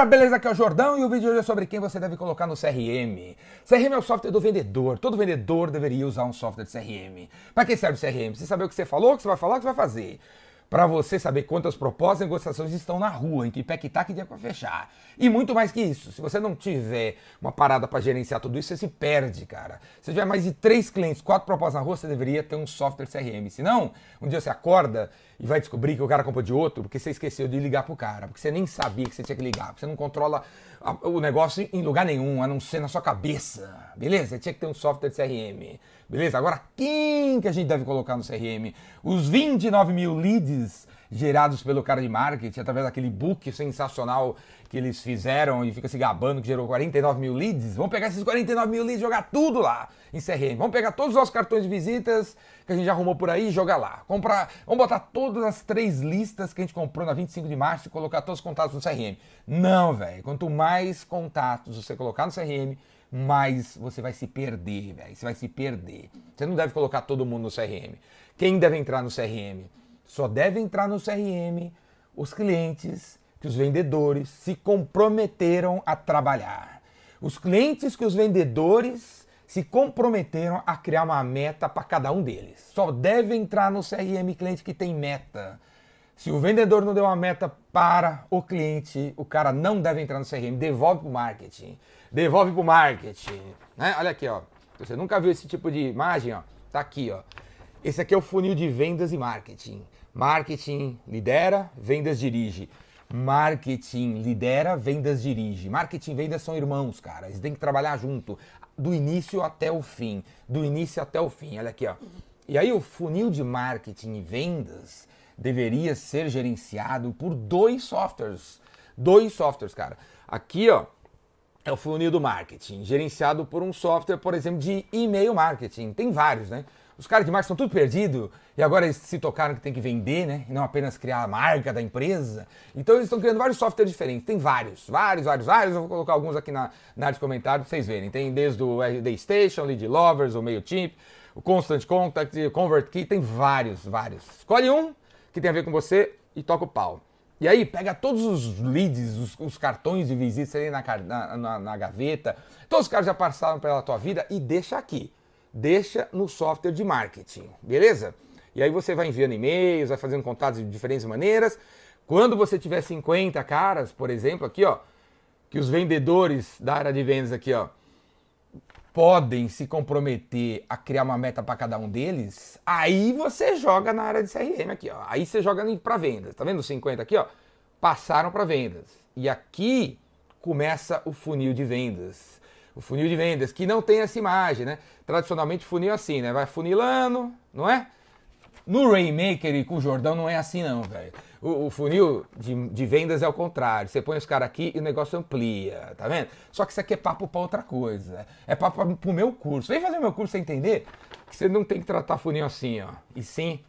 Galera, beleza? Aqui é o Jordão e o vídeo de hoje é sobre quem você deve colocar no CRM. CRM é o software do vendedor. Todo vendedor deveria usar um software de CRM. Para que serve o CRM? Você saber o que você falou, o que você vai falar, o que você vai fazer para você saber quantas propostas e negociações estão na rua, que pé que tá, dia para fechar. E muito mais que isso, se você não tiver uma parada para gerenciar tudo isso, você se perde, cara. Se tiver mais de três clientes, quatro propostas na rua, você deveria ter um software CRM. Senão, um dia você acorda e vai descobrir que o cara comprou de outro porque você esqueceu de ligar pro cara, porque você nem sabia que você tinha que ligar, porque você não controla o negócio em lugar nenhum, a não ser na sua cabeça. Beleza? Você tinha que ter um software de CRM. Beleza? Agora, quem que a gente deve colocar no CRM? Os 29 mil leads gerados pelo cara de marketing através daquele book sensacional que eles fizeram e fica se gabando que gerou 49 mil leads. Vamos pegar esses 49 mil leads e jogar tudo lá em CRM. Vamos pegar todos os nossos cartões de visitas que a gente já arrumou por aí e jogar lá. Comprar, vamos botar todas as três listas que a gente comprou na 25 de março e colocar todos os contatos no CRM. Não, velho. Quanto mais contatos você colocar no CRM, mais você vai se perder, velho. Você vai se perder. Você não deve colocar todo mundo no CRM. Quem deve entrar no CRM? Só deve entrar no CRM os clientes que os vendedores se comprometeram a trabalhar. Os clientes que os vendedores se comprometeram a criar uma meta para cada um deles. Só deve entrar no CRM cliente que tem meta. Se o vendedor não deu uma meta para o cliente, o cara não deve entrar no CRM. Devolve para o marketing. Devolve para o marketing. Né? Olha aqui, ó. Você nunca viu esse tipo de imagem, ó. Tá aqui, ó. Esse aqui é o funil de vendas e marketing. Marketing lidera, vendas dirige. Marketing lidera, vendas dirige. Marketing e vendas são irmãos, cara. Eles têm que trabalhar junto, do início até o fim. Do início até o fim. Olha aqui, ó. E aí o funil de marketing e vendas deveria ser gerenciado por dois softwares. Dois softwares, cara. Aqui, ó, é o funil do marketing, gerenciado por um software, por exemplo, de e-mail marketing. Tem vários, né? Os caras de marketing estão tudo perdidos e agora eles se tocaram que tem que vender, né? E não apenas criar a marca da empresa. Então eles estão criando vários softwares diferentes. Tem vários, vários, vários, vários. Eu vou colocar alguns aqui na, na área de comentários para vocês verem. Tem desde o RD Station, Lead Lovers, o MailChimp, o Constant Contact, o ConvertKey, tem vários, vários. Escolhe um que tem a ver com você e toca o pau. E aí, pega todos os leads, os, os cartões de visita ali na, na, na, gaveta, todos os caras já passaram pela tua vida e deixa aqui. Deixa no software de marketing, beleza? E aí você vai enviando e-mails, vai fazendo contatos de diferentes maneiras. Quando você tiver 50 caras, por exemplo, aqui, ó, que os vendedores da área de vendas aqui, ó, podem se comprometer a criar uma meta para cada um deles, aí você joga na área de CRM aqui, ó. Aí você joga para vendas. Tá vendo os 50 aqui, ó? Passaram para vendas. E aqui começa o funil de vendas. O funil de vendas que não tem essa imagem, né? Tradicionalmente funil assim, né? Vai funilando, não é? No Rainmaker e com o Jordão não é assim não, velho. O, o, funil de, de, vendas é o contrário. Você põe os caras aqui e o negócio amplia, tá vendo? Só que isso aqui é papo para outra coisa. É papo para o meu curso. Vem fazer meu curso sem entender que você não tem que tratar funil assim, ó. E sim,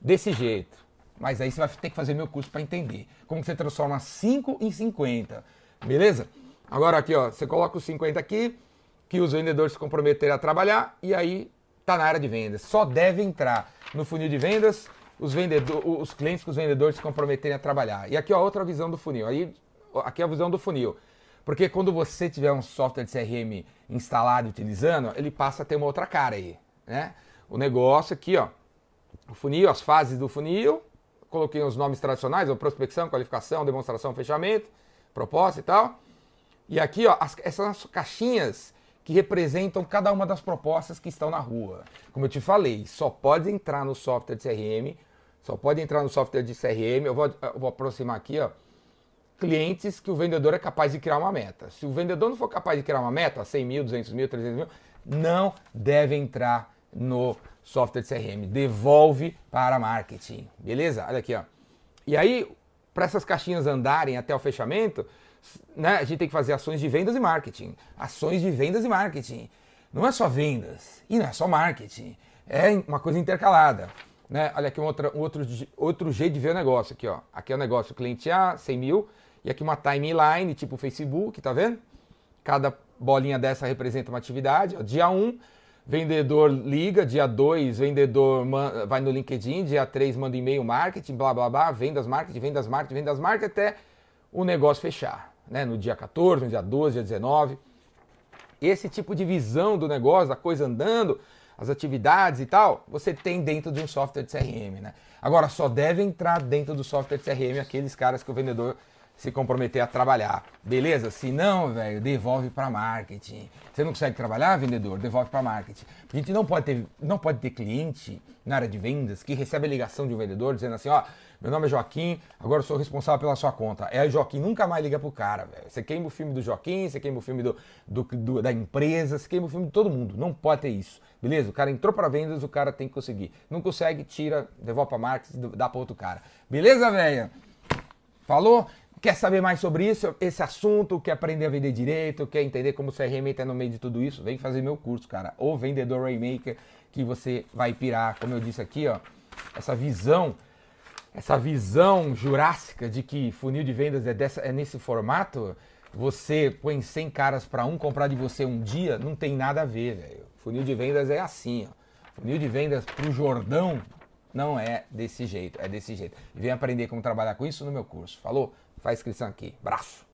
desse jeito. Mas aí você vai ter que fazer meu curso para entender. Como você transforma 5 em 50. Beleza? Agora aqui, ó, você coloca os 50 aqui, que os vendedores se comprometerem a trabalhar, e aí tá na área de vendas. Só deve entrar no funil de vendas os, vendedor, os clientes que os vendedores se comprometerem a trabalhar. E aqui, ó, outra visão do funil. Aí, aqui é a visão do funil. Porque quando você tiver um software de CRM instalado e utilizando, ele passa a ter uma outra cara aí, né? O negócio aqui, ó, o funil, as fases do funil, coloquei os nomes tradicionais, ó, prospecção, qualificação, demonstração, fechamento, proposta e tal. E aqui, ó, as, essas caixinhas que representam cada uma das propostas que estão na rua. Como eu te falei, só pode entrar no software de CRM só pode entrar no software de CRM. Eu vou, eu vou aproximar aqui, ó. Clientes que o vendedor é capaz de criar uma meta. Se o vendedor não for capaz de criar uma meta, 100 mil, 200 mil, 300 mil, não deve entrar no software de CRM. Devolve para marketing. Beleza? Olha aqui, ó. E aí, para essas caixinhas andarem até o fechamento, né, a gente tem que fazer ações de vendas e marketing. Ações de vendas e marketing. Não é só vendas e não é só marketing. É uma coisa intercalada. Né? Olha aqui um, outra, um outro, outro jeito de ver o negócio aqui, ó. Aqui é o negócio cliente A, 100 mil, e aqui uma timeline, tipo Facebook, tá vendo? Cada bolinha dessa representa uma atividade. Ó. Dia 1, vendedor liga, dia 2, vendedor vai no LinkedIn, dia 3 manda e-mail marketing, blá blá blá, vendas marketing, vendas marketing, vendas marketing, até o negócio fechar. Né, no dia 14, no dia 12, dia 19. Esse tipo de visão do negócio, da coisa andando, as atividades e tal, você tem dentro de um software de CRM, né? Agora, só deve entrar dentro do software de CRM aqueles caras que o vendedor se comprometer a trabalhar. Beleza? Se não, velho, devolve para marketing. Você não consegue trabalhar, vendedor? Devolve para marketing. A gente não pode ter, não pode ter cliente na área de vendas que recebe a ligação de um vendedor dizendo assim, ó, meu nome é Joaquim, agora eu sou responsável pela sua conta. É o Joaquim nunca mais liga pro cara, velho. Você queima o filme do Joaquim, você queima o filme do, do, do, da empresa, você queima o filme de todo mundo. Não pode ter isso. Beleza? O cara entrou para vendas, o cara tem que conseguir. Não consegue, tira, devolve para marketing, dá para outro cara. Beleza, velho? Falou? Quer saber mais sobre isso, esse assunto, quer aprender a vender direito, quer entender como o CRM no meio de tudo isso, vem fazer meu curso, cara. O Vendedor Rainmaker, que você vai pirar, como eu disse aqui, ó. Essa visão, essa visão jurássica de que funil de vendas é, dessa, é nesse formato, você põe 100 caras para um comprar de você um dia, não tem nada a ver, velho. Funil de vendas é assim, ó. Funil de vendas pro Jordão não é desse jeito, é desse jeito. Vem aprender como trabalhar com isso no meu curso. Falou? Faz inscrição aqui. Braço!